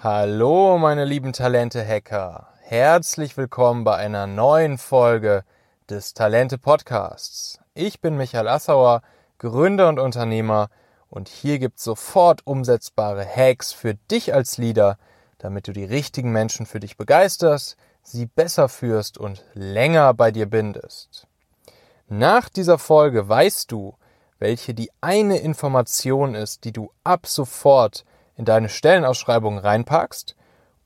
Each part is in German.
Hallo, meine lieben Talente-Hacker. Herzlich willkommen bei einer neuen Folge des Talente-Podcasts. Ich bin Michael Assauer, Gründer und Unternehmer und hier gibt's sofort umsetzbare Hacks für dich als Leader, damit du die richtigen Menschen für dich begeisterst, sie besser führst und länger bei dir bindest. Nach dieser Folge weißt du, welche die eine Information ist, die du ab sofort in deine Stellenausschreibung reinpackst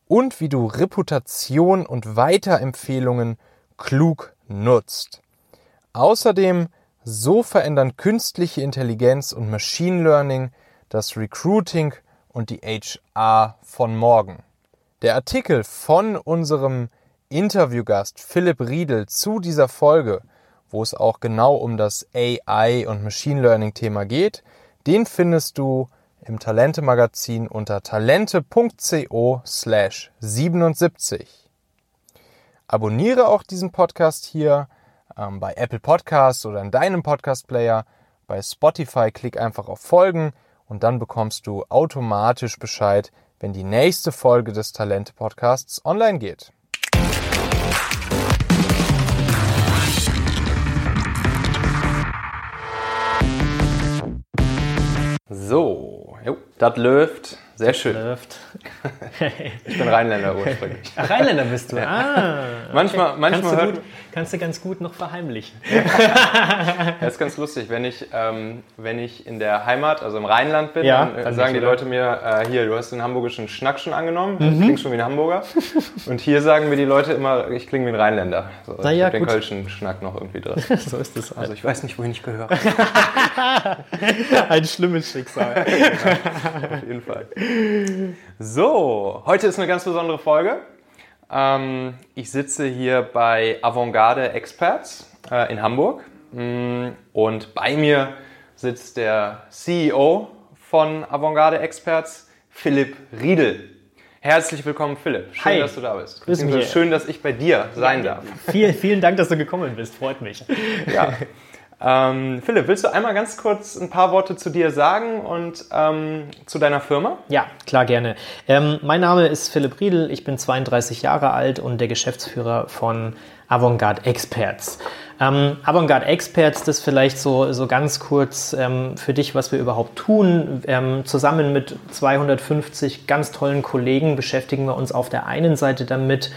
und wie du Reputation und Weiterempfehlungen klug nutzt. Außerdem, so verändern künstliche Intelligenz und Machine Learning das Recruiting und die HR von morgen. Der Artikel von unserem Interviewgast Philipp Riedel zu dieser Folge, wo es auch genau um das AI und Machine Learning Thema geht, den findest du im Talente-Magazin unter talente.co slash 77. Abonniere auch diesen Podcast hier ähm, bei Apple Podcasts oder in deinem Podcast-Player. Bei Spotify klick einfach auf Folgen und dann bekommst du automatisch Bescheid, wenn die nächste Folge des Talente-Podcasts online geht. So, Jo, das läuft. Sehr schön. Läuft. ich bin Rheinländer ursprünglich. Ach, Rheinländer bist du. Ja. Ah. Manchmal, okay. manchmal kannst, du gut, kannst du ganz gut noch verheimlichen. das ist ganz lustig. Wenn ich, ähm, wenn ich in der Heimat, also im Rheinland bin, ja, dann, dann sagen die Leute mir, äh, hier, du hast den hamburgischen Schnack schon angenommen. Mhm. Du klingst schon wie ein Hamburger. Und hier sagen mir die Leute immer, ich klinge wie ein Rheinländer. So, Na ja, ich den kölschen Schnack noch irgendwie drin. so ist es halt. Also ich weiß nicht, wohin ich gehöre. ein schlimmes Schicksal. Auf jeden Fall. So, heute ist eine ganz besondere Folge. Ähm, ich sitze hier bei Avantgarde Experts äh, in Hamburg mm, und bei mir sitzt der CEO von Avantgarde Experts, Philipp Riedel. Herzlich willkommen, Philipp. Schön, Hi. dass du da bist. Grüß mich. Schön, dass ich bei dir sein darf. Vielen, vielen Dank, dass du gekommen bist. Freut mich. Ja. Ähm, Philipp, willst du einmal ganz kurz ein paar Worte zu dir sagen und ähm, zu deiner Firma? Ja, klar, gerne. Ähm, mein Name ist Philipp Riedel, ich bin 32 Jahre alt und der Geschäftsführer von Avantgarde Experts. Ähm, Avantgarde Experts, das vielleicht so, so ganz kurz ähm, für dich, was wir überhaupt tun. Ähm, zusammen mit 250 ganz tollen Kollegen beschäftigen wir uns auf der einen Seite damit,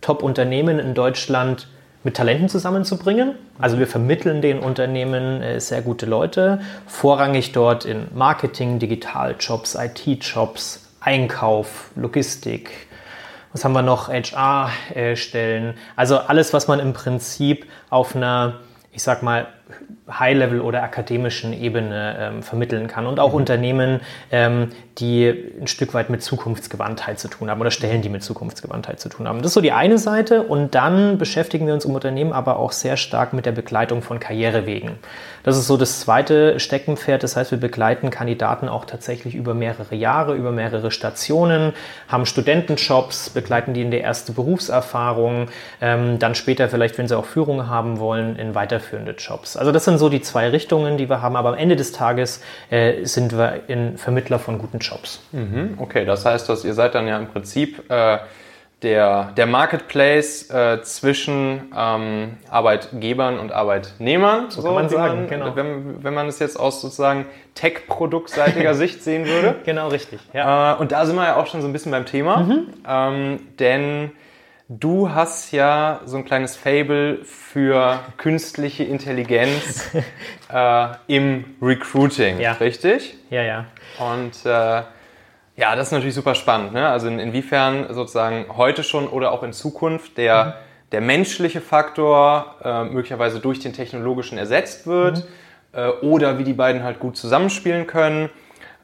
Top-Unternehmen in Deutschland mit Talenten zusammenzubringen. Also wir vermitteln den Unternehmen äh, sehr gute Leute, vorrangig dort in Marketing, Digitaljobs, IT-Jobs, Einkauf, Logistik. Was haben wir noch? HR-Stellen. Also alles, was man im Prinzip auf einer, ich sag mal, High-Level oder akademischen Ebene ähm, vermitteln kann und auch mhm. Unternehmen, ähm, die ein Stück weit mit Zukunftsgewandtheit zu tun haben oder Stellen, die mit Zukunftsgewandtheit zu tun haben. Das ist so die eine Seite und dann beschäftigen wir uns im Unternehmen aber auch sehr stark mit der Begleitung von Karrierewegen. Das ist so das zweite Steckenpferd, das heißt, wir begleiten Kandidaten auch tatsächlich über mehrere Jahre, über mehrere Stationen, haben Studentenjobs, begleiten die in der erste Berufserfahrung, ähm, dann später vielleicht, wenn sie auch Führung haben wollen, in weiterführende Jobs. Also das sind so die zwei Richtungen, die wir haben, aber am Ende des Tages äh, sind wir in Vermittler von guten Jobs. Mhm, okay, das heißt, dass ihr seid dann ja im Prinzip äh, der, der Marketplace äh, zwischen ähm, Arbeitgebern und Arbeitnehmern, so, kann man sagen, genau. wenn, wenn man es jetzt aus sozusagen Tech-produktseitiger Sicht sehen würde. Genau, richtig. Ja. Äh, und da sind wir ja auch schon so ein bisschen beim Thema, mhm. ähm, denn Du hast ja so ein kleines Fable für künstliche Intelligenz äh, im Recruiting, ja. richtig? Ja, ja. Und äh, ja, das ist natürlich super spannend. Ne? Also in, inwiefern sozusagen heute schon oder auch in Zukunft der, mhm. der menschliche Faktor äh, möglicherweise durch den technologischen ersetzt wird mhm. Äh, oder wie die beiden halt gut zusammenspielen können.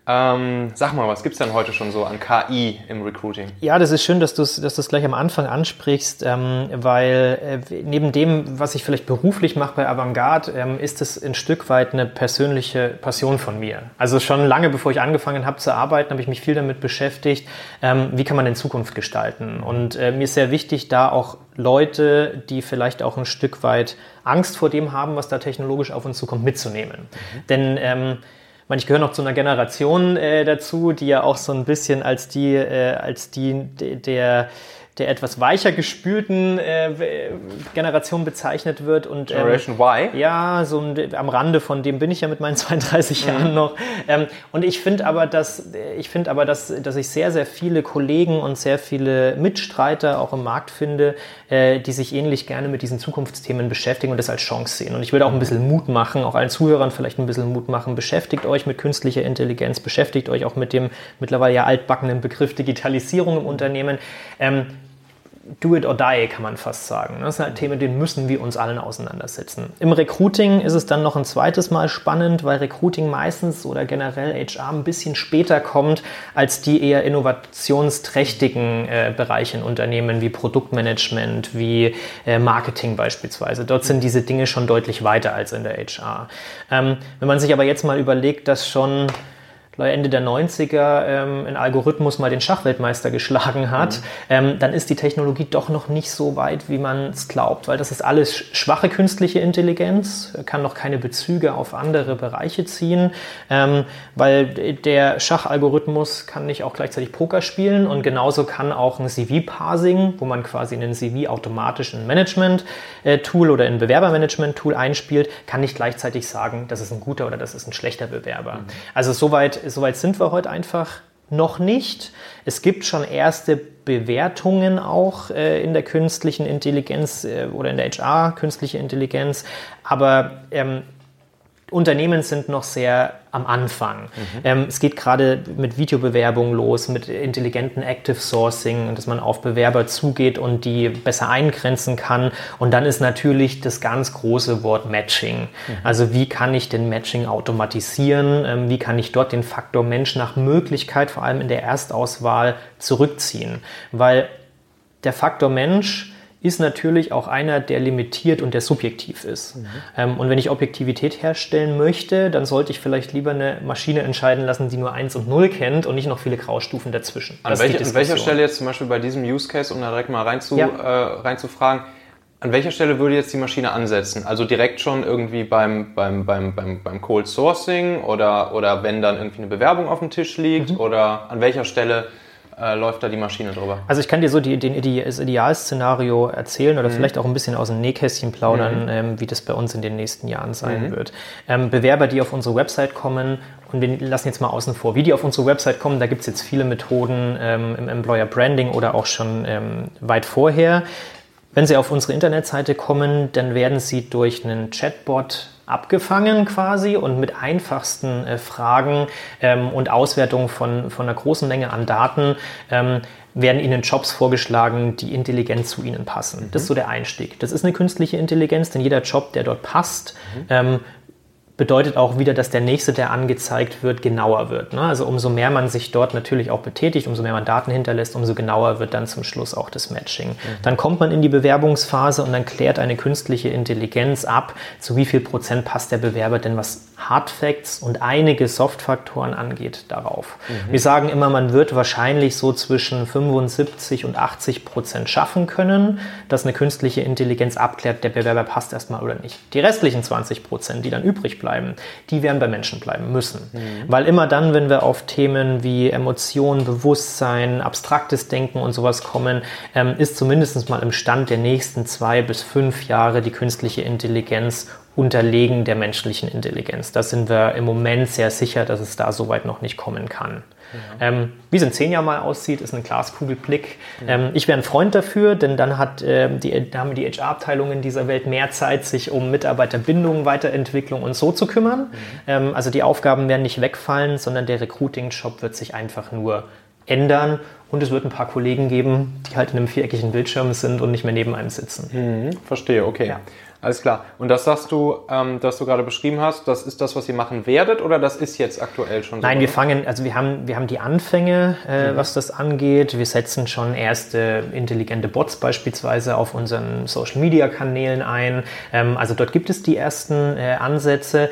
Ähm, sag mal, was gibt es denn heute schon so an KI im Recruiting? Ja, das ist schön, dass du es dass gleich am Anfang ansprichst, ähm, weil äh, neben dem, was ich vielleicht beruflich mache bei Avantgarde, ähm, ist es ein Stück weit eine persönliche Passion von mir. Also schon lange bevor ich angefangen habe zu arbeiten, habe ich mich viel damit beschäftigt, ähm, wie kann man in Zukunft gestalten. Und äh, mir ist sehr wichtig, da auch Leute, die vielleicht auch ein Stück weit Angst vor dem haben, was da technologisch auf uns zukommt, mitzunehmen. Mhm. Denn ähm, meine, ich gehöre noch zu einer Generation äh, dazu, die ja auch so ein bisschen als die, äh, als die der der etwas weicher gespülten äh, Generation bezeichnet wird. Und, ähm, Generation Y? Ja, so am Rande von dem bin ich ja mit meinen 32 mhm. Jahren noch. Ähm, und ich finde aber, dass ich finde aber, dass, dass ich sehr, sehr viele Kollegen und sehr viele Mitstreiter auch im Markt finde, äh, die sich ähnlich gerne mit diesen Zukunftsthemen beschäftigen und das als Chance sehen. Und ich würde auch ein bisschen Mut machen, auch allen Zuhörern vielleicht ein bisschen Mut machen. Beschäftigt euch mit künstlicher Intelligenz, beschäftigt euch auch mit dem mittlerweile ja altbackenen Begriff Digitalisierung im Unternehmen. Ähm, do it or die, kann man fast sagen. Das sind halt Themen, mit denen müssen wir uns allen auseinandersetzen. Im Recruiting ist es dann noch ein zweites Mal spannend, weil Recruiting meistens oder generell HR ein bisschen später kommt als die eher innovationsträchtigen äh, Bereiche in Unternehmen wie Produktmanagement, wie äh, Marketing beispielsweise. Dort sind diese Dinge schon deutlich weiter als in der HR. Ähm, wenn man sich aber jetzt mal überlegt, dass schon Ende der 90er ähm, ein Algorithmus mal den Schachweltmeister geschlagen hat, mhm. ähm, dann ist die Technologie doch noch nicht so weit, wie man es glaubt, weil das ist alles schwache künstliche Intelligenz, kann noch keine Bezüge auf andere Bereiche ziehen, ähm, weil der Schachalgorithmus kann nicht auch gleichzeitig Poker spielen und genauso kann auch ein CV-Parsing, wo man quasi einen CV automatisch in Management-Tool oder in Bewerbermanagement-Tool einspielt, kann nicht gleichzeitig sagen, das ist ein guter oder das ist ein schlechter Bewerber. Mhm. Also soweit soweit sind wir heute einfach noch nicht. Es gibt schon erste Bewertungen auch äh, in der künstlichen Intelligenz äh, oder in der HR, künstliche Intelligenz, aber ähm, Unternehmen sind noch sehr am Anfang. Mhm. Ähm, es geht gerade mit Videobewerbungen los, mit intelligenten Active Sourcing, dass man auf Bewerber zugeht und die besser eingrenzen kann. Und dann ist natürlich das ganz große Wort Matching. Mhm. Also wie kann ich den Matching automatisieren? Ähm, wie kann ich dort den Faktor Mensch nach Möglichkeit, vor allem in der Erstauswahl, zurückziehen? Weil der Faktor Mensch ist natürlich auch einer, der limitiert und der subjektiv ist. Mhm. Ähm, und wenn ich Objektivität herstellen möchte, dann sollte ich vielleicht lieber eine Maschine entscheiden lassen, die nur 1 und 0 kennt und nicht noch viele Graustufen dazwischen. An, welche, an welcher Stelle jetzt zum Beispiel bei diesem Use Case, um da direkt mal reinzu, ja. äh, reinzufragen, an welcher Stelle würde jetzt die Maschine ansetzen? Also direkt schon irgendwie beim, beim, beim, beim, beim Cold Sourcing oder, oder wenn dann irgendwie eine Bewerbung auf dem Tisch liegt? Mhm. Oder an welcher Stelle äh, läuft da die Maschine drüber. Also ich kann dir so die, den, die, das Idealszenario erzählen oder mhm. vielleicht auch ein bisschen aus dem Nähkästchen plaudern, mhm. ähm, wie das bei uns in den nächsten Jahren sein mhm. wird. Ähm, Bewerber, die auf unsere Website kommen, und wir lassen jetzt mal außen vor, wie die auf unsere Website kommen, da gibt es jetzt viele Methoden ähm, im Employer Branding oder auch schon ähm, weit vorher. Wenn Sie auf unsere Internetseite kommen, dann werden Sie durch einen Chatbot abgefangen quasi und mit einfachsten äh, Fragen ähm, und Auswertung von, von einer großen Menge an Daten ähm, werden Ihnen Jobs vorgeschlagen, die intelligent zu Ihnen passen. Mhm. Das ist so der Einstieg. Das ist eine künstliche Intelligenz, denn jeder Job, der dort passt, mhm. ähm, bedeutet auch wieder, dass der nächste, der angezeigt wird, genauer wird. Ne? Also umso mehr man sich dort natürlich auch betätigt, umso mehr man Daten hinterlässt, umso genauer wird dann zum Schluss auch das Matching. Mhm. Dann kommt man in die Bewerbungsphase und dann klärt eine künstliche Intelligenz ab, zu wie viel Prozent passt der Bewerber denn, was Hard Facts und einige Soft-Faktoren angeht, darauf. Mhm. Wir sagen immer, man wird wahrscheinlich so zwischen 75 und 80 Prozent schaffen können, dass eine künstliche Intelligenz abklärt, der Bewerber passt erstmal oder nicht. Die restlichen 20 Prozent, die dann übrig bleiben, die werden bei Menschen bleiben müssen. Mhm. Weil immer dann, wenn wir auf Themen wie Emotionen, Bewusstsein, abstraktes Denken und sowas kommen, ähm, ist zumindest mal im Stand der nächsten zwei bis fünf Jahre die künstliche Intelligenz unterlegen der menschlichen Intelligenz. Da sind wir im Moment sehr sicher, dass es da so weit noch nicht kommen kann. Ja. Ähm, wie es in zehn Jahren mal aussieht, ist ein Glaskugelblick. Ja. Ähm, ich wäre ein Freund dafür, denn dann hat, äh, die, haben die HR-Abteilungen dieser Welt mehr Zeit, sich um Mitarbeiterbindung, Weiterentwicklung und so zu kümmern. Mhm. Ähm, also die Aufgaben werden nicht wegfallen, sondern der Recruiting-Job wird sich einfach nur ändern und es wird ein paar Kollegen geben, die halt in einem viereckigen Bildschirm sind und nicht mehr neben einem sitzen. Mhm, verstehe, okay. Ja. Alles klar. Und das sagst du, ähm, das du gerade beschrieben hast, das ist das, was ihr machen werdet oder das ist jetzt aktuell schon so? Nein, wir fangen, also wir haben, wir haben die Anfänge, äh, mhm. was das angeht. Wir setzen schon erste intelligente Bots beispielsweise auf unseren Social Media Kanälen ein. Ähm, also dort gibt es die ersten äh, Ansätze.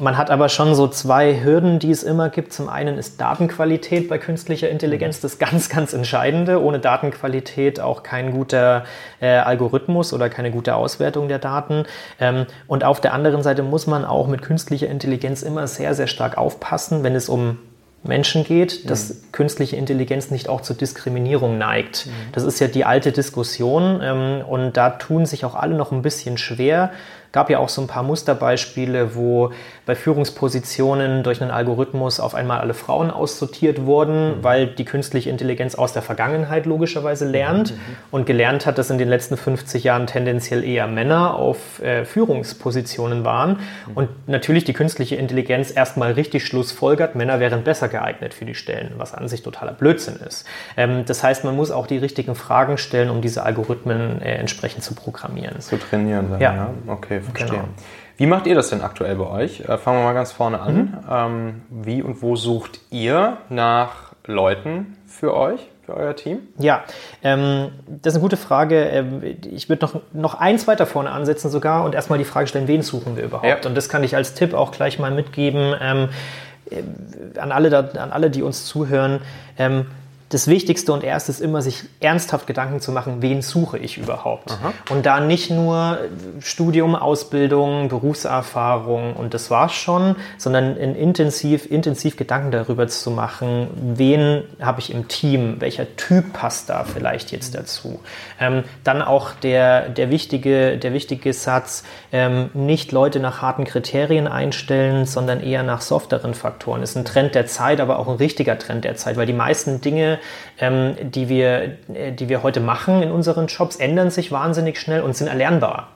Man hat aber schon so zwei Hürden, die es immer gibt. Zum einen ist Datenqualität bei künstlicher Intelligenz das ganz, ganz Entscheidende. Ohne Datenqualität auch kein guter äh, Algorithmus oder keine gute Auswertung der Daten. Ähm, und auf der anderen Seite muss man auch mit künstlicher Intelligenz immer sehr, sehr stark aufpassen, wenn es um Menschen geht, dass mhm. künstliche Intelligenz nicht auch zur Diskriminierung neigt. Mhm. Das ist ja die alte Diskussion ähm, und da tun sich auch alle noch ein bisschen schwer, gab ja auch so ein paar Musterbeispiele, wo bei Führungspositionen durch einen Algorithmus auf einmal alle Frauen aussortiert wurden, mhm. weil die künstliche Intelligenz aus der Vergangenheit logischerweise lernt mhm. und gelernt hat, dass in den letzten 50 Jahren tendenziell eher Männer auf äh, Führungspositionen waren. Mhm. Und natürlich die künstliche Intelligenz erstmal richtig schlussfolgert, Männer wären besser geeignet für die Stellen, was an sich totaler Blödsinn ist. Ähm, das heißt, man muss auch die richtigen Fragen stellen, um diese Algorithmen äh, entsprechend zu programmieren. Zu trainieren, dann, ja. ja. Okay, verstehe. Genau. Wie macht ihr das denn aktuell bei euch? Äh, fangen wir mal ganz vorne an. Mhm. Ähm, wie und wo sucht ihr nach Leuten für euch? Für euer Team? Ja, ähm, das ist eine gute Frage. Ähm, ich würde noch, noch eins weiter vorne ansetzen sogar und erstmal die Frage stellen, wen suchen wir überhaupt? Ja. Und das kann ich als Tipp auch gleich mal mitgeben ähm, äh, an, alle da, an alle, die uns zuhören. Ähm, das Wichtigste und Erste ist immer, sich ernsthaft Gedanken zu machen, wen suche ich überhaupt? Aha. Und da nicht nur Studium, Ausbildung, Berufserfahrung und das war's schon, sondern in intensiv, intensiv Gedanken darüber zu machen, wen habe ich im Team, welcher Typ passt da vielleicht jetzt dazu? Ähm, dann auch der, der, wichtige, der wichtige Satz, ähm, nicht Leute nach harten Kriterien einstellen, sondern eher nach softeren Faktoren. Ist ein Trend der Zeit, aber auch ein richtiger Trend der Zeit, weil die meisten Dinge, ähm, die, wir, äh, die wir heute machen in unseren Jobs, ändern sich wahnsinnig schnell und sind erlernbar.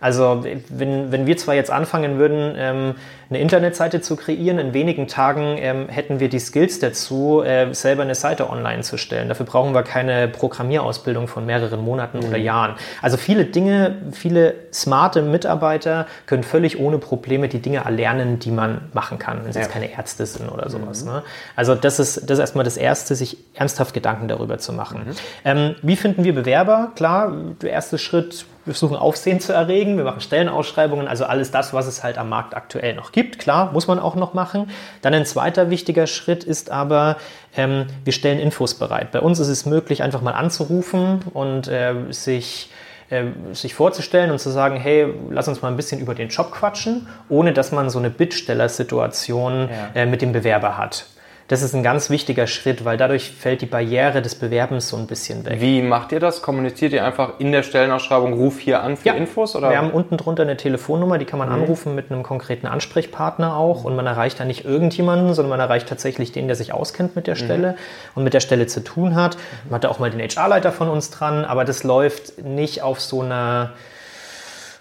Also wenn, wenn wir zwar jetzt anfangen würden, ähm, eine Internetseite zu kreieren, in wenigen Tagen ähm, hätten wir die Skills dazu, äh, selber eine Seite online zu stellen. Dafür brauchen wir keine Programmierausbildung von mehreren Monaten mhm. oder Jahren. Also viele Dinge, viele smarte Mitarbeiter können völlig ohne Probleme die Dinge erlernen, die man machen kann, wenn sie ja. jetzt keine Ärzte sind oder sowas. Mhm. Ne? Also das ist, das ist erstmal das Erste, sich ernsthaft Gedanken darüber zu machen. Mhm. Ähm, wie finden wir Bewerber? Klar, der erste Schritt, wir versuchen Aufsehen zu erregen, wir machen Stellenausschreibungen, also alles das, was es halt am Markt aktuell noch gibt. Klar, muss man auch noch machen. Dann ein zweiter wichtiger Schritt ist aber, ähm, wir stellen Infos bereit. Bei uns ist es möglich, einfach mal anzurufen und äh, sich äh, sich vorzustellen und zu sagen, hey, lass uns mal ein bisschen über den Job quatschen, ohne dass man so eine Bittstellersituation ja. äh, mit dem Bewerber hat. Das ist ein ganz wichtiger Schritt, weil dadurch fällt die Barriere des Bewerbens so ein bisschen weg. Wie macht ihr das? Kommuniziert ihr einfach in der Stellenausschreibung, ruf hier an für ja. Infos? Oder? Wir haben unten drunter eine Telefonnummer, die kann man mhm. anrufen mit einem konkreten Ansprechpartner auch und man erreicht da nicht irgendjemanden, sondern man erreicht tatsächlich den, der sich auskennt mit der mhm. Stelle mhm. und mit der Stelle zu tun hat. Man hat da auch mal den HR-Leiter von uns dran, aber das läuft nicht auf so einer,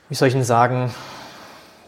wie soll ich denn sagen,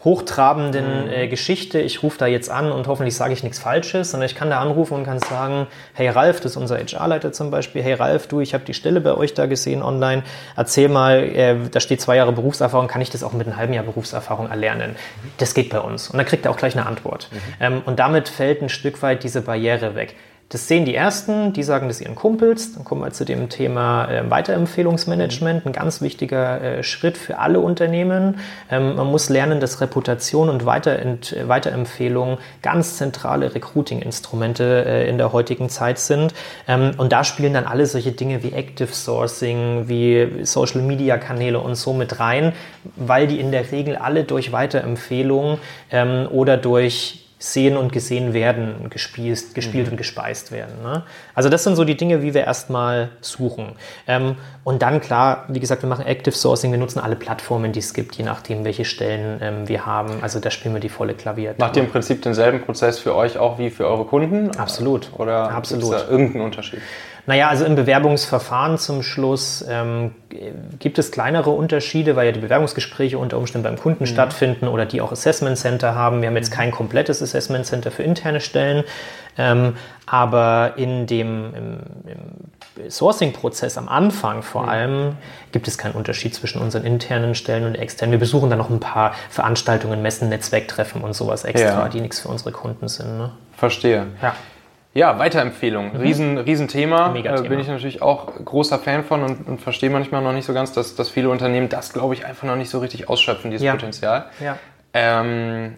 hochtrabenden mhm. äh, Geschichte, ich rufe da jetzt an und hoffentlich sage ich nichts Falsches, sondern ich kann da anrufen und kann sagen, hey Ralf, das ist unser HR-Leiter zum Beispiel, hey Ralf, du, ich habe die Stelle bei euch da gesehen online, erzähl mal, äh, da steht zwei Jahre Berufserfahrung, kann ich das auch mit einem halben Jahr Berufserfahrung erlernen? Das geht bei uns. Und dann kriegt er auch gleich eine Antwort. Mhm. Ähm, und damit fällt ein Stück weit diese Barriere weg. Das sehen die Ersten, die sagen das ihren Kumpels. Dann kommen wir zu dem Thema äh, Weiterempfehlungsmanagement, ein ganz wichtiger äh, Schritt für alle Unternehmen. Ähm, man muss lernen, dass Reputation und Weiterent Weiterempfehlung ganz zentrale Recruiting-Instrumente äh, in der heutigen Zeit sind. Ähm, und da spielen dann alle solche Dinge wie Active Sourcing, wie Social-Media-Kanäle und so mit rein, weil die in der Regel alle durch Weiterempfehlung ähm, oder durch sehen und gesehen werden, gespielt, gespielt mhm. und gespeist werden. Ne? Also das sind so die Dinge, wie wir erstmal suchen. Ähm, und dann klar, wie gesagt, wir machen Active Sourcing, wir nutzen alle Plattformen, die es gibt, je nachdem, welche Stellen ähm, wir haben. Also da spielen wir die volle Klaviatur. Macht ihr im Prinzip denselben Prozess für euch auch wie für eure Kunden? Absolut. Oder Absolut. es da irgendeinen Unterschied? Naja, also im Bewerbungsverfahren zum Schluss ähm, gibt es kleinere Unterschiede, weil ja die Bewerbungsgespräche unter Umständen beim Kunden mhm. stattfinden oder die auch Assessment Center haben. Wir haben jetzt mhm. kein komplettes Assessment Center für interne Stellen, ähm, aber in dem im, im Sourcing-Prozess am Anfang vor mhm. allem gibt es keinen Unterschied zwischen unseren internen Stellen und externen. Wir besuchen dann noch ein paar Veranstaltungen, Messen, Netzwerktreffen und sowas extra, ja. die nichts für unsere Kunden sind. Ne? Verstehe. Ja. Ja, Weiterempfehlung. Mhm. Riesen, Riesenthema. Megathema. Äh, bin ich natürlich auch großer Fan von und, und verstehe manchmal noch nicht so ganz, dass, dass viele Unternehmen das, glaube ich, einfach noch nicht so richtig ausschöpfen, dieses ja. Potenzial. Ja. Ähm,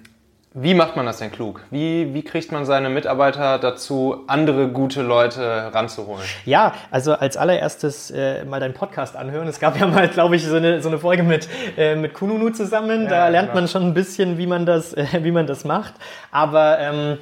Wie macht man das denn klug? Wie, wie kriegt man seine Mitarbeiter dazu, andere gute Leute ranzuholen? Ja, also als allererstes äh, mal deinen Podcast anhören. Es gab ja mal, glaube ich, so eine, so eine Folge mit, äh, mit Kununu zusammen. Ja, da lernt genau. man schon ein bisschen, wie man das, äh, wie man das macht. Aber ähm,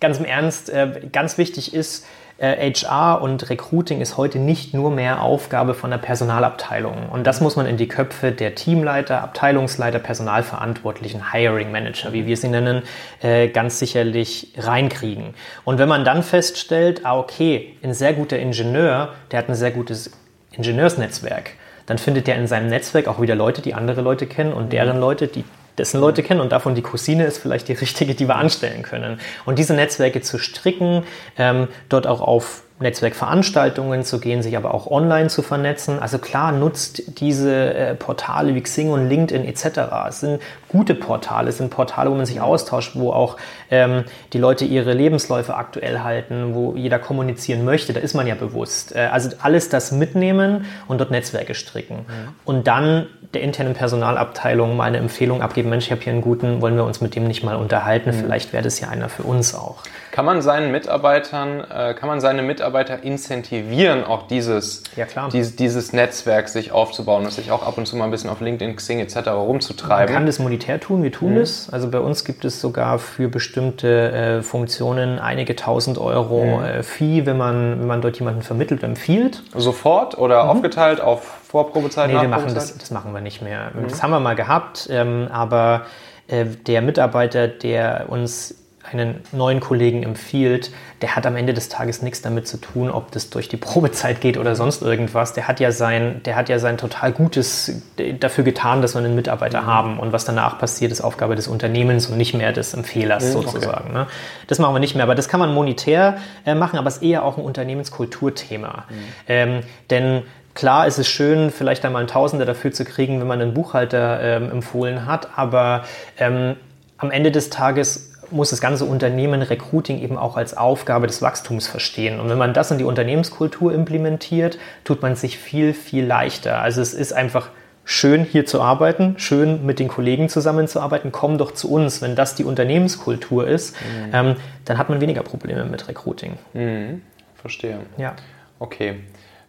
ganz im Ernst, äh, ganz wichtig ist, HR äh, und Recruiting ist heute nicht nur mehr Aufgabe von der Personalabteilung. Und das muss man in die Köpfe der Teamleiter, Abteilungsleiter, Personalverantwortlichen, Hiring Manager, wie wir sie nennen, äh, ganz sicherlich reinkriegen. Und wenn man dann feststellt, ah, okay, ein sehr guter Ingenieur, der hat ein sehr gutes Ingenieursnetzwerk, dann findet er in seinem Netzwerk auch wieder Leute, die andere Leute kennen und deren Leute, die dessen Leute kennen und davon die Cousine ist vielleicht die richtige, die wir anstellen können. Und diese Netzwerke zu stricken, ähm, dort auch auf Netzwerkveranstaltungen zu gehen, sich aber auch online zu vernetzen. Also klar, nutzt diese äh, Portale wie Xing und LinkedIn etc. Es sind gute Portale, es sind Portale, wo man sich austauscht, wo auch ähm, die Leute ihre Lebensläufe aktuell halten, wo jeder kommunizieren möchte. Da ist man ja bewusst. Äh, also alles das mitnehmen und dort Netzwerke stricken. Mhm. Und dann der internen Personalabteilung mal eine Empfehlung abgeben, Mensch, ich habe hier einen guten, wollen wir uns mit dem nicht mal unterhalten? Mhm. Vielleicht wäre das ja einer für uns auch. Kann man seinen Mitarbeitern, äh, kann man seine Mitarbeiter incentivieren, auch dieses, ja, klar. Dieses, Netzwerk sich aufzubauen und sich auch ab und zu mal ein bisschen auf LinkedIn, Xing etc. rumzutreiben? Man kann das monetär tun, wir tun mhm. das. Also bei uns gibt es sogar für bestimmte äh, Funktionen einige tausend Euro mhm. äh, Fee, wenn man, wenn man dort jemanden vermittelt, empfiehlt. Sofort oder mhm. aufgeteilt auf Vorprobezeit, nee, wir machen das, das machen wir nicht mehr. Mhm. Das haben wir mal gehabt, ähm, aber äh, der Mitarbeiter, der uns einen neuen Kollegen empfiehlt, der hat am Ende des Tages nichts damit zu tun, ob das durch die Probezeit geht oder sonst irgendwas. Der hat ja sein, der hat ja sein total Gutes dafür getan, dass wir einen Mitarbeiter mhm. haben. Und was danach passiert, ist Aufgabe des Unternehmens und nicht mehr des Empfehlers mhm, sozusagen. Okay. Ne? Das machen wir nicht mehr. Aber das kann man monetär äh, machen, aber es ist eher auch ein Unternehmenskulturthema. Mhm. Ähm, denn Klar ist es schön, vielleicht einmal einen Tausender dafür zu kriegen, wenn man einen Buchhalter ähm, empfohlen hat, aber ähm, am Ende des Tages muss das ganze Unternehmen Recruiting eben auch als Aufgabe des Wachstums verstehen. Und wenn man das in die Unternehmenskultur implementiert, tut man sich viel, viel leichter. Also es ist einfach schön hier zu arbeiten, schön mit den Kollegen zusammenzuarbeiten, komm doch zu uns. Wenn das die Unternehmenskultur ist, mhm. ähm, dann hat man weniger Probleme mit Recruiting. Mhm. Verstehe. Ja. Okay.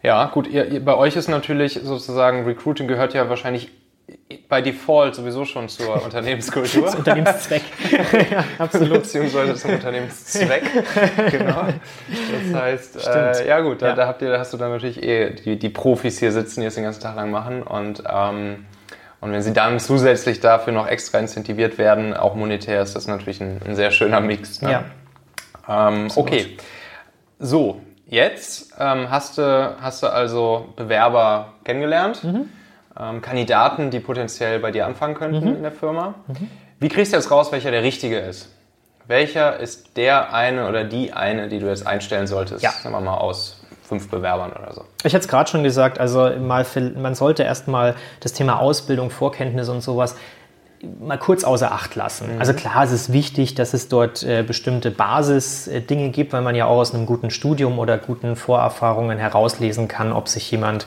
Ja, gut, ihr, ihr, bei euch ist natürlich sozusagen, Recruiting gehört ja wahrscheinlich bei Default sowieso schon zur Unternehmenskultur. Zum Unternehmenszweck. ja, absolut. Beziehungsweise zum Unternehmenszweck. genau. Das heißt, äh, ja gut, da, ja. da, habt ihr, da hast du dann natürlich eh die, die Profis hier sitzen, die es den ganzen Tag lang machen und ähm, und wenn sie dann zusätzlich dafür noch extra incentiviert werden, auch monetär, ist das natürlich ein, ein sehr schöner Mix. Ne? Ja. Ähm, okay. So, jetzt ähm, hast, du, hast du also Bewerber kennengelernt. Mhm ähm, Kandidaten, die potenziell bei dir anfangen könnten mhm. in der Firma. Mhm. Wie kriegst du jetzt raus, welcher der richtige ist? Welcher ist der eine oder die eine, die du jetzt einstellen solltest? Ja. Sagen wir mal aus fünf Bewerbern oder so. Ich hatte es gerade schon gesagt, also mal, man sollte erstmal das Thema Ausbildung, Vorkenntnisse und sowas mal kurz außer Acht lassen. Mhm. Also klar, es ist wichtig, dass es dort äh, bestimmte Basisdinge gibt, weil man ja auch aus einem guten Studium oder guten Vorerfahrungen herauslesen kann, ob sich jemand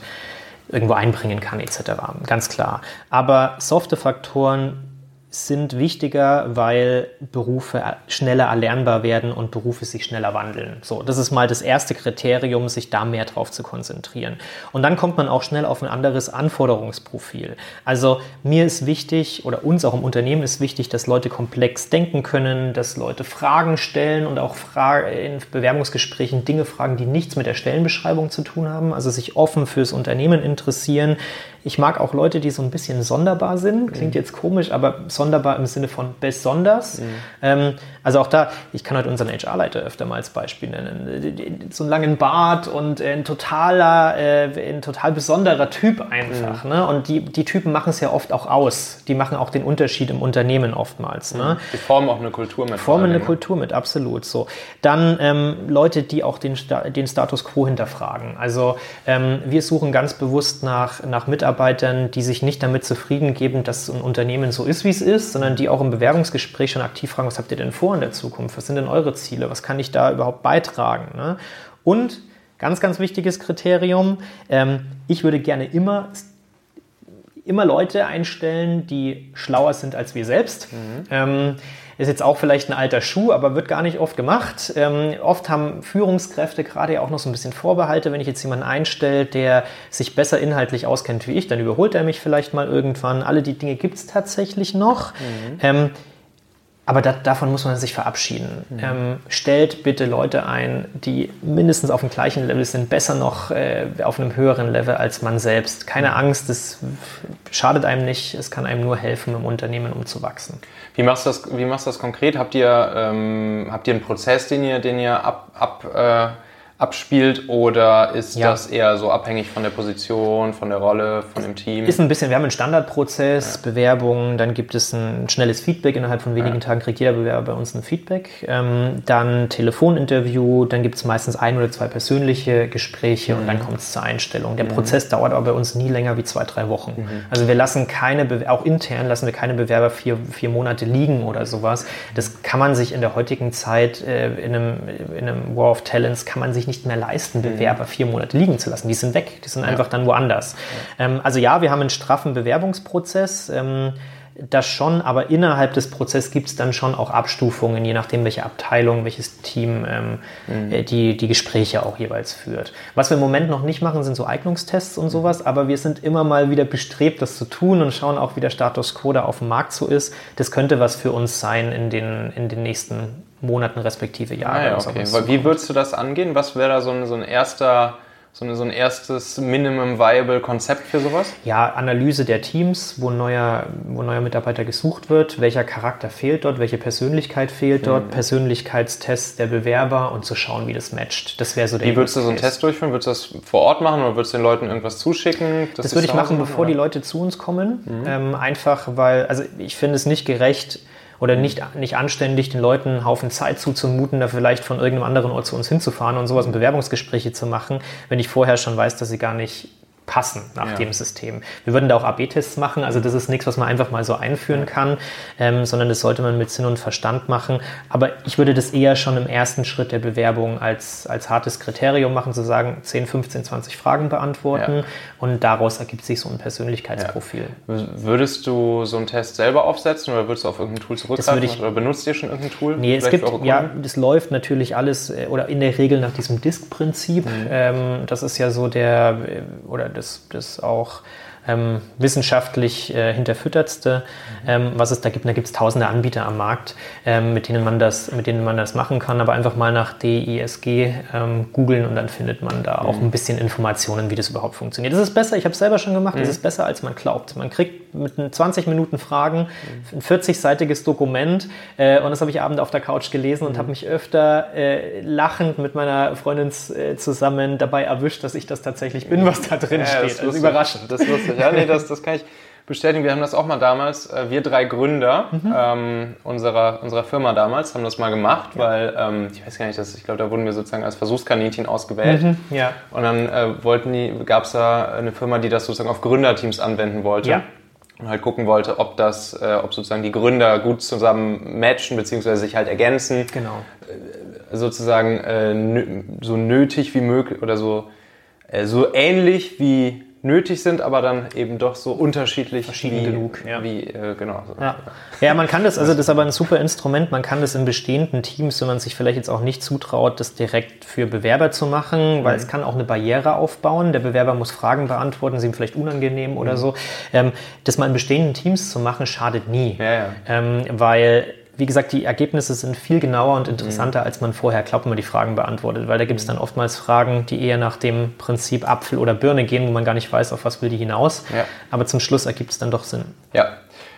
irgendwo einbringen kann etc. Ganz klar. Aber softe Faktoren sind wichtiger, weil Berufe schneller erlernbar werden und Berufe sich schneller wandeln. So, das ist mal das erste Kriterium, sich da mehr drauf zu konzentrieren. Und dann kommt man auch schnell auf ein anderes Anforderungsprofil. Also mir ist wichtig oder uns auch im Unternehmen ist wichtig, dass Leute komplex denken können, dass Leute Fragen stellen und auch in Bewerbungsgesprächen Dinge fragen, die nichts mit der Stellenbeschreibung zu tun haben, also sich offen fürs Unternehmen interessieren. Ich mag auch Leute, die so ein bisschen sonderbar sind. Klingt mhm. jetzt komisch, aber sonderbar im Sinne von besonders. Mhm. Ähm, also auch da, ich kann heute unseren HR-Leiter öfter mal als Beispiel nennen. So einen langen Bart und ein totaler, äh, ein total besonderer Typ einfach. Mhm. Ne? Und die, die Typen machen es ja oft auch aus. Die machen auch den Unterschied im Unternehmen oftmals. Ne? Mhm. Die formen auch eine Kultur mit. Formen eine ne? Kultur mit, absolut. So. Dann ähm, Leute, die auch den, den Status quo hinterfragen. Also ähm, wir suchen ganz bewusst nach, nach Mitarbeitern, die sich nicht damit zufrieden geben, dass ein Unternehmen so ist, wie es ist, sondern die auch im Bewerbungsgespräch schon aktiv fragen, was habt ihr denn vor in der Zukunft? Was sind denn eure Ziele? Was kann ich da überhaupt beitragen? Ne? Und ganz, ganz wichtiges Kriterium, ähm, ich würde gerne immer immer Leute einstellen, die schlauer sind als wir selbst. Mhm. Ähm, ist jetzt auch vielleicht ein alter Schuh, aber wird gar nicht oft gemacht. Ähm, oft haben Führungskräfte gerade ja auch noch so ein bisschen Vorbehalte. Wenn ich jetzt jemanden einstelle, der sich besser inhaltlich auskennt wie ich, dann überholt er mich vielleicht mal irgendwann. Alle die Dinge gibt es tatsächlich noch. Mhm. Ähm, aber da, davon muss man sich verabschieden. Mhm. Ähm, stellt bitte Leute ein, die mindestens auf dem gleichen Level sind, besser noch äh, auf einem höheren Level als man selbst. Keine mhm. Angst, das schadet einem nicht, es kann einem nur helfen, im Unternehmen umzuwachsen. Wie machst du das, wie machst du das konkret? Habt ihr, ähm, habt ihr einen Prozess, den ihr, den ihr ab, ab äh abspielt oder ist ja. das eher so abhängig von der Position, von der Rolle, von dem Team? Ist ein bisschen, wir haben einen Standardprozess, ja. Bewerbungen, dann gibt es ein schnelles Feedback. Innerhalb von wenigen ja. Tagen kriegt jeder Bewerber bei uns ein Feedback. Ähm, dann Telefoninterview, dann gibt es meistens ein oder zwei persönliche Gespräche mhm. und dann mhm. kommt es zur Einstellung. Der mhm. Prozess dauert aber bei uns nie länger wie zwei, drei Wochen. Mhm. Also wir lassen keine, auch intern lassen wir keine Bewerber vier, vier Monate liegen oder sowas. Das kann man sich in der heutigen Zeit, äh, in, einem, in einem War of Talents, kann man sich sich nicht mehr leisten, Bewerber mhm. vier Monate liegen zu lassen. Die sind weg, die sind ja. einfach dann woanders. Ja. Ähm, also ja, wir haben einen straffen Bewerbungsprozess. Ähm, das schon, aber innerhalb des Prozesses gibt es dann schon auch Abstufungen, je nachdem, welche Abteilung, welches Team ähm, mhm. Äh, die, die Gespräche auch jeweils führt. Was wir im Moment noch nicht machen, sind so Eignungstests und sowas, aber wir sind immer mal wieder bestrebt, das zu tun und schauen auch, wie der Status quo da auf dem Markt so ist. Das könnte was für uns sein in den, in den nächsten Monaten respektive Jahren. Ah, ja, okay. Wie würdest du das angehen? Was wäre da so ein, so ein erster so, eine, so ein erstes Minimum Viable Konzept für sowas? Ja, Analyse der Teams, wo neuer, wo neuer Mitarbeiter gesucht wird, welcher Charakter fehlt dort, welche Persönlichkeit fehlt dort, mhm. Persönlichkeitstests der Bewerber und zu schauen, wie das matcht. Das wäre so der Wie würdest du so einen Test durchführen? Würdest du das vor Ort machen oder würdest du den Leuten irgendwas zuschicken? Das würde ich machen, bevor oder? die Leute zu uns kommen. Mhm. Ähm, einfach, weil, also ich finde es nicht gerecht, oder nicht, nicht anständig, den Leuten einen Haufen Zeit zuzumuten, da vielleicht von irgendeinem anderen Ort zu uns hinzufahren und sowas und Bewerbungsgespräche zu machen, wenn ich vorher schon weiß, dass sie gar nicht passen nach ja. dem System. Wir würden da auch AB-Tests machen, also das ist nichts, was man einfach mal so einführen kann, ähm, sondern das sollte man mit Sinn und Verstand machen. Aber ich würde das eher schon im ersten Schritt der Bewerbung als, als hartes Kriterium machen, zu sagen, 10, 15, 20 Fragen beantworten ja. und daraus ergibt sich so ein Persönlichkeitsprofil. Ja. Würdest du so einen Test selber aufsetzen oder würdest du auf irgendein Tool zurückgreifen ich, oder benutzt ihr schon irgendein Tool? Nee, es gibt, ja, das läuft natürlich alles äh, oder in der Regel nach diesem Disk-Prinzip. Mhm. Ähm, das ist ja so der, äh, oder das, das auch ähm, wissenschaftlich äh, hinterfüttertste, ähm, was es da gibt. Da gibt es tausende Anbieter am Markt, ähm, mit, denen man das, mit denen man das machen kann. Aber einfach mal nach DISG ähm, googeln und dann findet man da mhm. auch ein bisschen Informationen, wie das überhaupt funktioniert. Das ist besser, ich habe es selber schon gemacht, mhm. das ist besser, als man glaubt. Man kriegt mit 20 Minuten Fragen ein 40-seitiges Dokument äh, und das habe ich abend auf der Couch gelesen und mhm. habe mich öfter äh, lachend mit meiner Freundin äh, zusammen dabei erwischt, dass ich das tatsächlich bin, was da drin ja, steht. Das ist also überraschend. Das ist lustig. Ja, nee, das, das kann ich bestätigen. Wir haben das auch mal damals, äh, wir drei Gründer mhm. ähm, unserer, unserer Firma damals haben das mal gemacht, ja. weil ähm, ich weiß gar nicht, dass, ich glaube, da wurden wir sozusagen als Versuchskaninchen ausgewählt. Mhm. Ja. Und dann äh, wollten die, gab es da eine Firma, die das sozusagen auf Gründerteams anwenden wollte. Ja. Und halt gucken wollte, ob das, äh, ob sozusagen die Gründer gut zusammen matchen, beziehungsweise sich halt ergänzen. Genau. Äh, sozusagen äh, so nötig wie möglich oder so, äh, so ähnlich wie nötig sind, aber dann eben doch so unterschiedlich Verschieden wie, genug, ja. wie äh, genau. Ja. ja, man kann das, also das ist aber ein super Instrument, man kann das in bestehenden Teams, wenn man sich vielleicht jetzt auch nicht zutraut, das direkt für Bewerber zu machen, weil mhm. es kann auch eine Barriere aufbauen. Der Bewerber muss Fragen beantworten, sie ihm vielleicht unangenehm oder mhm. so. Ähm, das mal in bestehenden Teams zu machen, schadet nie. Ja, ja. Ähm, weil wie gesagt, die Ergebnisse sind viel genauer und interessanter, mhm. als man vorher glaubt, wenn man die Fragen beantwortet. Weil da gibt es dann oftmals Fragen, die eher nach dem Prinzip Apfel oder Birne gehen, wo man gar nicht weiß, auf was will die hinaus. Ja. Aber zum Schluss ergibt es dann doch Sinn. Ja.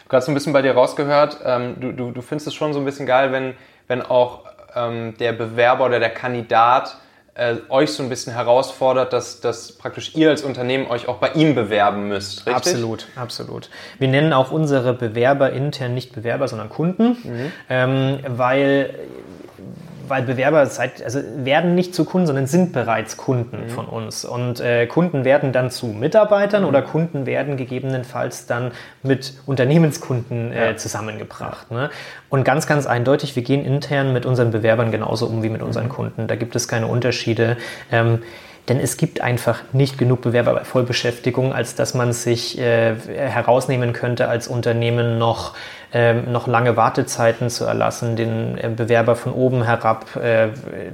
Gerade so ein bisschen bei dir rausgehört, ähm, du, du, du findest es schon so ein bisschen geil, wenn, wenn auch ähm, der Bewerber oder der Kandidat äh, euch so ein bisschen herausfordert, dass, dass praktisch ihr als Unternehmen euch auch bei ihm bewerben müsst, richtig? Absolut, absolut. Wir nennen auch unsere Bewerber intern nicht Bewerber, sondern Kunden, mhm. ähm, weil weil Bewerber seit, also werden nicht zu Kunden, sondern sind bereits Kunden mhm. von uns. Und äh, Kunden werden dann zu Mitarbeitern mhm. oder Kunden werden gegebenenfalls dann mit Unternehmenskunden äh, ja. zusammengebracht. Ne? Und ganz, ganz eindeutig, wir gehen intern mit unseren Bewerbern genauso um wie mit unseren mhm. Kunden. Da gibt es keine Unterschiede. Ähm, denn es gibt einfach nicht genug Bewerber bei Vollbeschäftigung, als dass man sich äh, herausnehmen könnte, als Unternehmen noch ähm, noch lange Wartezeiten zu erlassen, den äh, Bewerber von oben herab äh,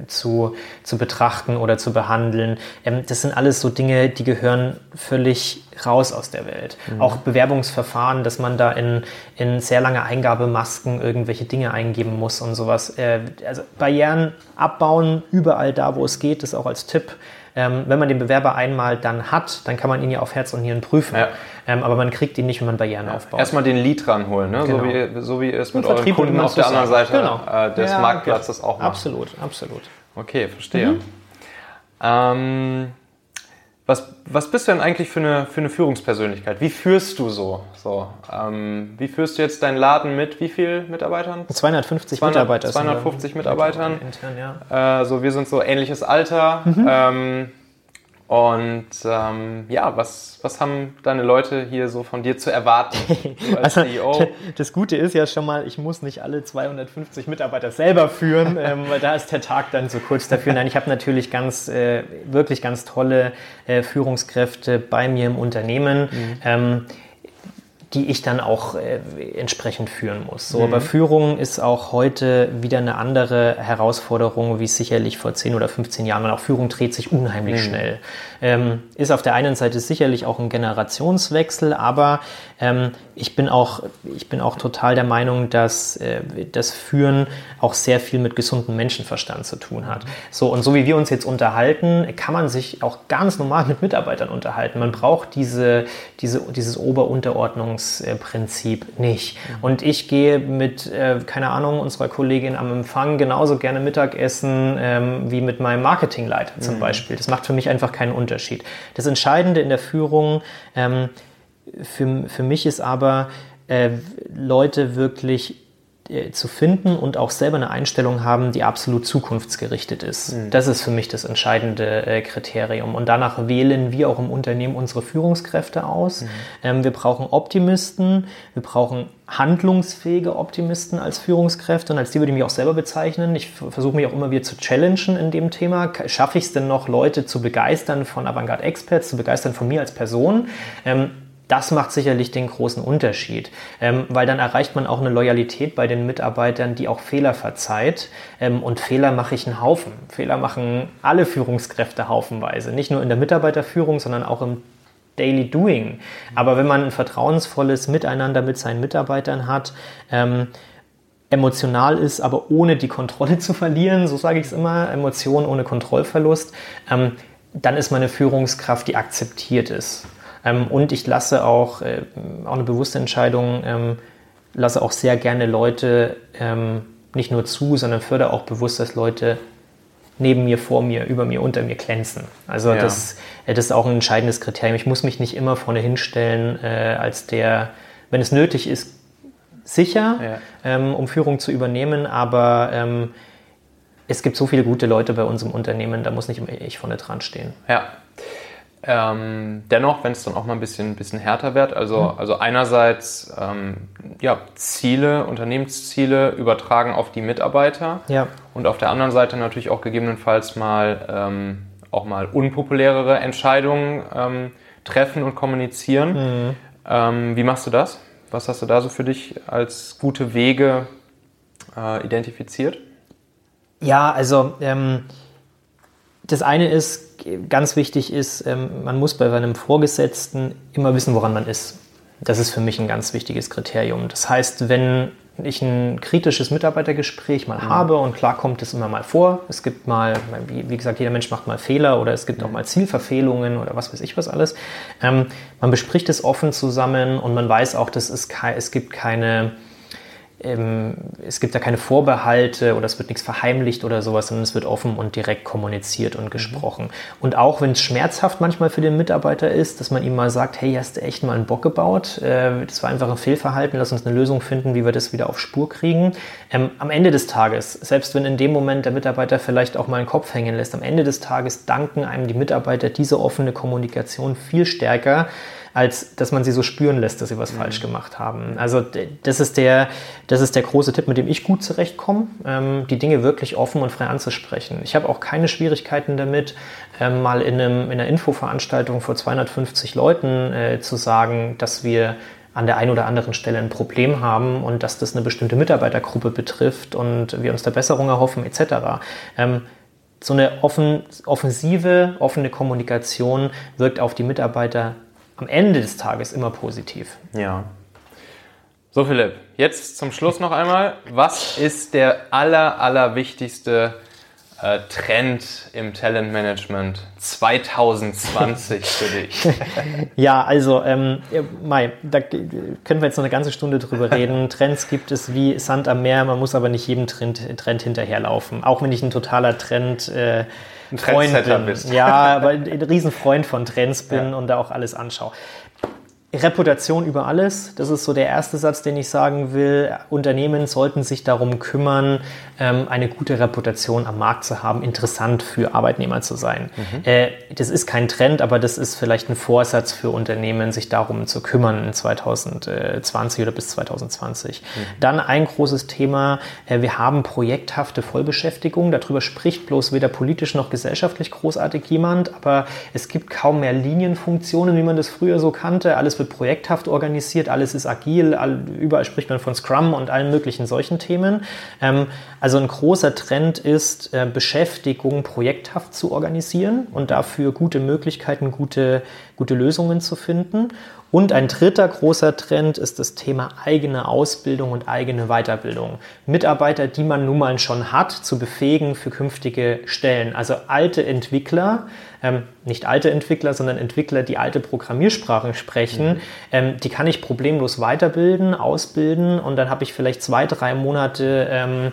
zu, zu betrachten oder zu behandeln. Ähm, das sind alles so Dinge, die gehören völlig raus aus der Welt. Mhm. Auch Bewerbungsverfahren, dass man da in, in sehr lange Eingabemasken irgendwelche Dinge eingeben muss und sowas. Äh, also Barrieren abbauen, überall da, wo es geht, ist auch als Tipp. Ähm, wenn man den Bewerber einmal dann hat, dann kann man ihn ja auf Herz und Nieren prüfen. Ja. Ähm, aber man kriegt ihn nicht, wenn man Barrieren ja. aufbaut. Erstmal den Lead ranholen, ne? genau. so, wie, so wie es mit euren Kunden auf der anderen Seite genau. äh, des ja, Marktplatzes auch macht. Absolut, absolut. Okay, verstehe. Mhm. Ähm, was, was bist du denn eigentlich für eine, für eine Führungspersönlichkeit? Wie führst du so? so ähm, wie führst du jetzt deinen Laden mit wie vielen Mitarbeitern? 250 200, Mitarbeiter. 250 Mitarbeitern. Intern, ja. Äh, so, wir sind so ähnliches Alter. Mhm. Ähm, und ähm, ja, was, was haben deine Leute hier so von dir zu erwarten als also, CEO? Das Gute ist ja schon mal, ich muss nicht alle 250 Mitarbeiter selber führen, ähm, weil da ist der Tag dann zu kurz dafür. Nein, ich habe natürlich ganz, äh, wirklich ganz tolle äh, Führungskräfte bei mir im Unternehmen. Mhm. Ähm, die ich dann auch äh, entsprechend führen muss. So, mhm. Aber Führung ist auch heute wieder eine andere Herausforderung, wie es sicherlich vor 10 oder 15 Jahren war. Auch Führung dreht sich unheimlich mhm. schnell. Ähm, ist auf der einen Seite sicherlich auch ein Generationswechsel, aber ähm, ich, bin auch, ich bin auch total der Meinung, dass äh, das Führen auch sehr viel mit gesundem Menschenverstand zu tun hat. So, und so wie wir uns jetzt unterhalten, kann man sich auch ganz normal mit Mitarbeitern unterhalten. Man braucht diese, diese, dieses Ober-Unterordnungsprinzip nicht. Und ich gehe mit, äh, keine Ahnung, unserer Kollegin am Empfang genauso gerne Mittagessen ähm, wie mit meinem Marketingleiter zum mhm. Beispiel. Das macht für mich einfach keinen Unterschied. Das Entscheidende in der Führung ähm, für, für mich ist aber, äh, Leute wirklich zu finden und auch selber eine Einstellung haben, die absolut zukunftsgerichtet ist. Mhm. Das ist für mich das entscheidende äh, Kriterium. Und danach wählen wir auch im Unternehmen unsere Führungskräfte aus. Mhm. Ähm, wir brauchen Optimisten, wir brauchen handlungsfähige Optimisten als Führungskräfte und als die würde ich mich auch selber bezeichnen. Ich versuche mich auch immer wieder zu challengen in dem Thema. Schaffe ich es denn noch, Leute zu begeistern von Avantgarde Experts, zu begeistern von mir als Person? Ähm, das macht sicherlich den großen Unterschied, ähm, weil dann erreicht man auch eine Loyalität bei den Mitarbeitern, die auch Fehler verzeiht. Ähm, und Fehler mache ich einen Haufen. Fehler machen alle Führungskräfte haufenweise, nicht nur in der Mitarbeiterführung, sondern auch im Daily Doing. Aber wenn man ein vertrauensvolles Miteinander mit seinen Mitarbeitern hat, ähm, emotional ist, aber ohne die Kontrolle zu verlieren, so sage ich es immer, Emotionen ohne Kontrollverlust, ähm, dann ist man eine Führungskraft, die akzeptiert ist. Ähm, und ich lasse auch, äh, auch eine bewusste Entscheidung, ähm, lasse auch sehr gerne Leute ähm, nicht nur zu, sondern fördere auch bewusst, dass Leute neben mir, vor mir, über mir, unter mir glänzen. Also ja. das, äh, das ist auch ein entscheidendes Kriterium. Ich muss mich nicht immer vorne hinstellen äh, als der, wenn es nötig ist, sicher, ja. ähm, um Führung zu übernehmen, aber ähm, es gibt so viele gute Leute bei uns im Unternehmen, da muss nicht immer ich vorne dran stehen. Ja, ähm, dennoch, wenn es dann auch mal ein bisschen, bisschen härter wird, also, mhm. also einerseits ähm, ja, Ziele, Unternehmensziele übertragen auf die Mitarbeiter ja. und auf der anderen Seite natürlich auch gegebenenfalls mal ähm, auch mal unpopulärere Entscheidungen ähm, treffen und kommunizieren. Mhm. Ähm, wie machst du das? Was hast du da so für dich als gute Wege äh, identifiziert? Ja, also ähm, das eine ist, ganz wichtig ist, ähm, man muss bei seinem Vorgesetzten immer wissen, woran man ist. Das ist für mich ein ganz wichtiges Kriterium. Das heißt, wenn ich ein kritisches Mitarbeitergespräch mal mhm. habe und klar kommt es immer mal vor. Es gibt mal, wie, gesagt, jeder Mensch macht mal Fehler oder es gibt auch mhm. mal Zielverfehlungen oder was weiß ich was alles. Ähm, man bespricht es offen zusammen und man weiß auch, dass es, es gibt keine ähm, es gibt da keine Vorbehalte oder es wird nichts verheimlicht oder sowas, sondern es wird offen und direkt kommuniziert und gesprochen. Mhm. Und auch wenn es schmerzhaft manchmal für den Mitarbeiter ist, dass man ihm mal sagt, hey, hast du echt mal einen Bock gebaut? Äh, das war einfach ein Fehlverhalten, lass uns eine Lösung finden, wie wir das wieder auf Spur kriegen. Ähm, am Ende des Tages, selbst wenn in dem Moment der Mitarbeiter vielleicht auch mal einen Kopf hängen lässt, am Ende des Tages danken einem die Mitarbeiter diese offene Kommunikation viel stärker, als dass man sie so spüren lässt, dass sie was mhm. falsch gemacht haben. Also das ist, der, das ist der große Tipp, mit dem ich gut zurechtkomme, ähm, die Dinge wirklich offen und frei anzusprechen. Ich habe auch keine Schwierigkeiten damit, ähm, mal in, einem, in einer Infoveranstaltung vor 250 Leuten äh, zu sagen, dass wir an der einen oder anderen Stelle ein Problem haben und dass das eine bestimmte Mitarbeitergruppe betrifft und wir uns da Besserung erhoffen etc. Ähm, so eine offen, offensive, offene Kommunikation wirkt auf die Mitarbeiter am Ende des Tages immer positiv. Ja. So Philipp, jetzt zum Schluss noch einmal. Was ist der aller, aller wichtigste äh, Trend im Talentmanagement 2020 für dich? ja, also, ähm, Mai, da können wir jetzt noch eine ganze Stunde drüber reden. Trends gibt es wie Sand am Meer, man muss aber nicht jedem Trend, Trend hinterherlaufen. Auch wenn ich ein totaler Trend. Äh, ein Freund bin. Bist. Ja, aber ein Riesenfreund von Trends bin ja. und da auch alles anschaue. Reputation über alles. Das ist so der erste Satz, den ich sagen will. Unternehmen sollten sich darum kümmern, ähm, eine gute Reputation am Markt zu haben, interessant für Arbeitnehmer zu sein. Mhm. Äh, das ist kein Trend, aber das ist vielleicht ein Vorsatz für Unternehmen, sich darum zu kümmern in 2020 oder bis 2020. Mhm. Dann ein großes Thema. Äh, wir haben projekthafte Vollbeschäftigung. Darüber spricht bloß weder politisch noch gesellschaftlich großartig jemand, aber es gibt kaum mehr Linienfunktionen, wie man das früher so kannte. Alles wird projekthaft organisiert, alles ist agil, überall spricht man von Scrum und allen möglichen solchen Themen. Ähm, also ein großer Trend ist, äh, Beschäftigung projekthaft zu organisieren und dafür gute Möglichkeiten, gute, gute Lösungen zu finden. Und ein dritter großer Trend ist das Thema eigene Ausbildung und eigene Weiterbildung. Mitarbeiter, die man nun mal schon hat, zu befähigen für künftige Stellen. Also alte Entwickler, ähm, nicht alte Entwickler, sondern Entwickler, die alte Programmiersprachen sprechen, mhm. ähm, die kann ich problemlos weiterbilden, ausbilden und dann habe ich vielleicht zwei, drei Monate ähm,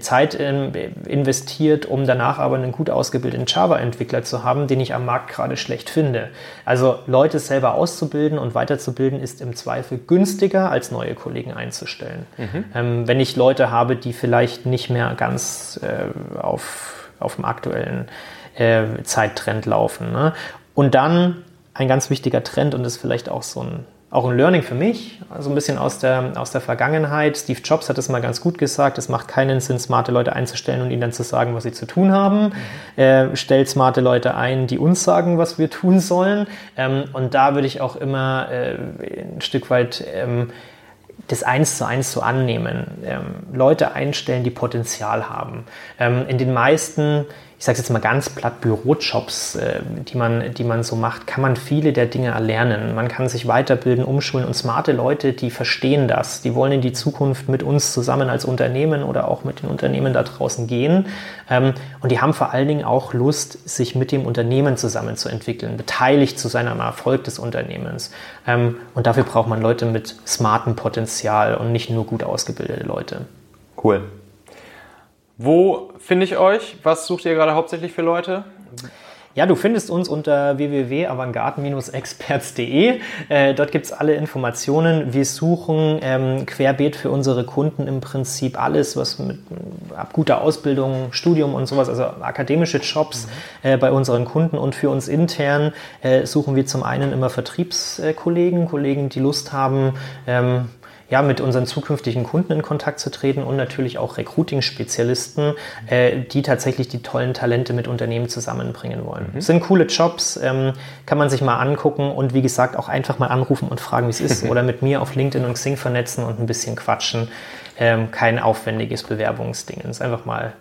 Zeit ähm, investiert, um danach aber einen gut ausgebildeten Java-Entwickler zu haben, den ich am Markt gerade schlecht finde. Also Leute selber auszubilden und weiterzubilden ist im Zweifel günstiger, als neue Kollegen einzustellen. Mhm. Ähm, wenn ich Leute habe, die vielleicht nicht mehr ganz äh, auf, auf dem aktuellen äh, Zeittrend laufen. Ne? Und dann ein ganz wichtiger Trend und ist vielleicht auch so ein auch ein Learning für mich, also ein bisschen aus der, aus der Vergangenheit. Steve Jobs hat es mal ganz gut gesagt, es macht keinen Sinn, smarte Leute einzustellen und ihnen dann zu sagen, was sie zu tun haben. Mhm. Äh, stellt smarte Leute ein, die uns sagen, was wir tun sollen. Ähm, und da würde ich auch immer äh, ein Stück weit ähm, das eins zu eins zu annehmen. Ähm, Leute einstellen, die Potenzial haben. Ähm, in den meisten ich sage jetzt mal ganz platt, Bürojobs, äh, die, man, die man so macht, kann man viele der Dinge erlernen. Man kann sich weiterbilden, umschulen und smarte Leute, die verstehen das, die wollen in die Zukunft mit uns zusammen als Unternehmen oder auch mit den Unternehmen da draußen gehen. Ähm, und die haben vor allen Dingen auch Lust, sich mit dem Unternehmen zusammenzuentwickeln, beteiligt zu sein am Erfolg des Unternehmens. Ähm, und dafür braucht man Leute mit smartem Potenzial und nicht nur gut ausgebildete Leute. Cool. Wo finde ich euch? Was sucht ihr gerade hauptsächlich für Leute? Ja, du findest uns unter www.avantgarde-experts.de. Äh, dort gibt es alle Informationen. Wir suchen ähm, querbeet für unsere Kunden im Prinzip alles, was mit ab guter Ausbildung, Studium und sowas, also akademische Jobs mhm. äh, bei unseren Kunden. Und für uns intern äh, suchen wir zum einen immer Vertriebskollegen, Kollegen, die Lust haben, ähm, ja, mit unseren zukünftigen Kunden in Kontakt zu treten und natürlich auch Recruiting-Spezialisten, äh, die tatsächlich die tollen Talente mit Unternehmen zusammenbringen wollen. Mhm. Sind coole Jobs, ähm, kann man sich mal angucken und wie gesagt auch einfach mal anrufen und fragen, wie es ist oder mit mir auf LinkedIn und Xing vernetzen und ein bisschen quatschen. Ähm, kein aufwendiges Bewerbungsding. Es einfach mal,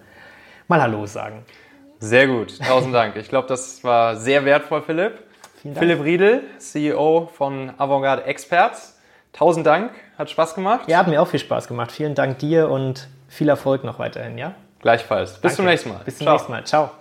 mal Hallo sagen. Sehr gut, tausend Dank. Ich glaube, das war sehr wertvoll, Philipp. Philipp Riedel, CEO von Avantgarde Experts. Tausend Dank, hat Spaß gemacht. Ja, hat mir auch viel Spaß gemacht. Vielen Dank dir und viel Erfolg noch weiterhin, ja? Gleichfalls. Bis Danke. zum nächsten Mal. Bis zum Ciao. nächsten Mal. Ciao.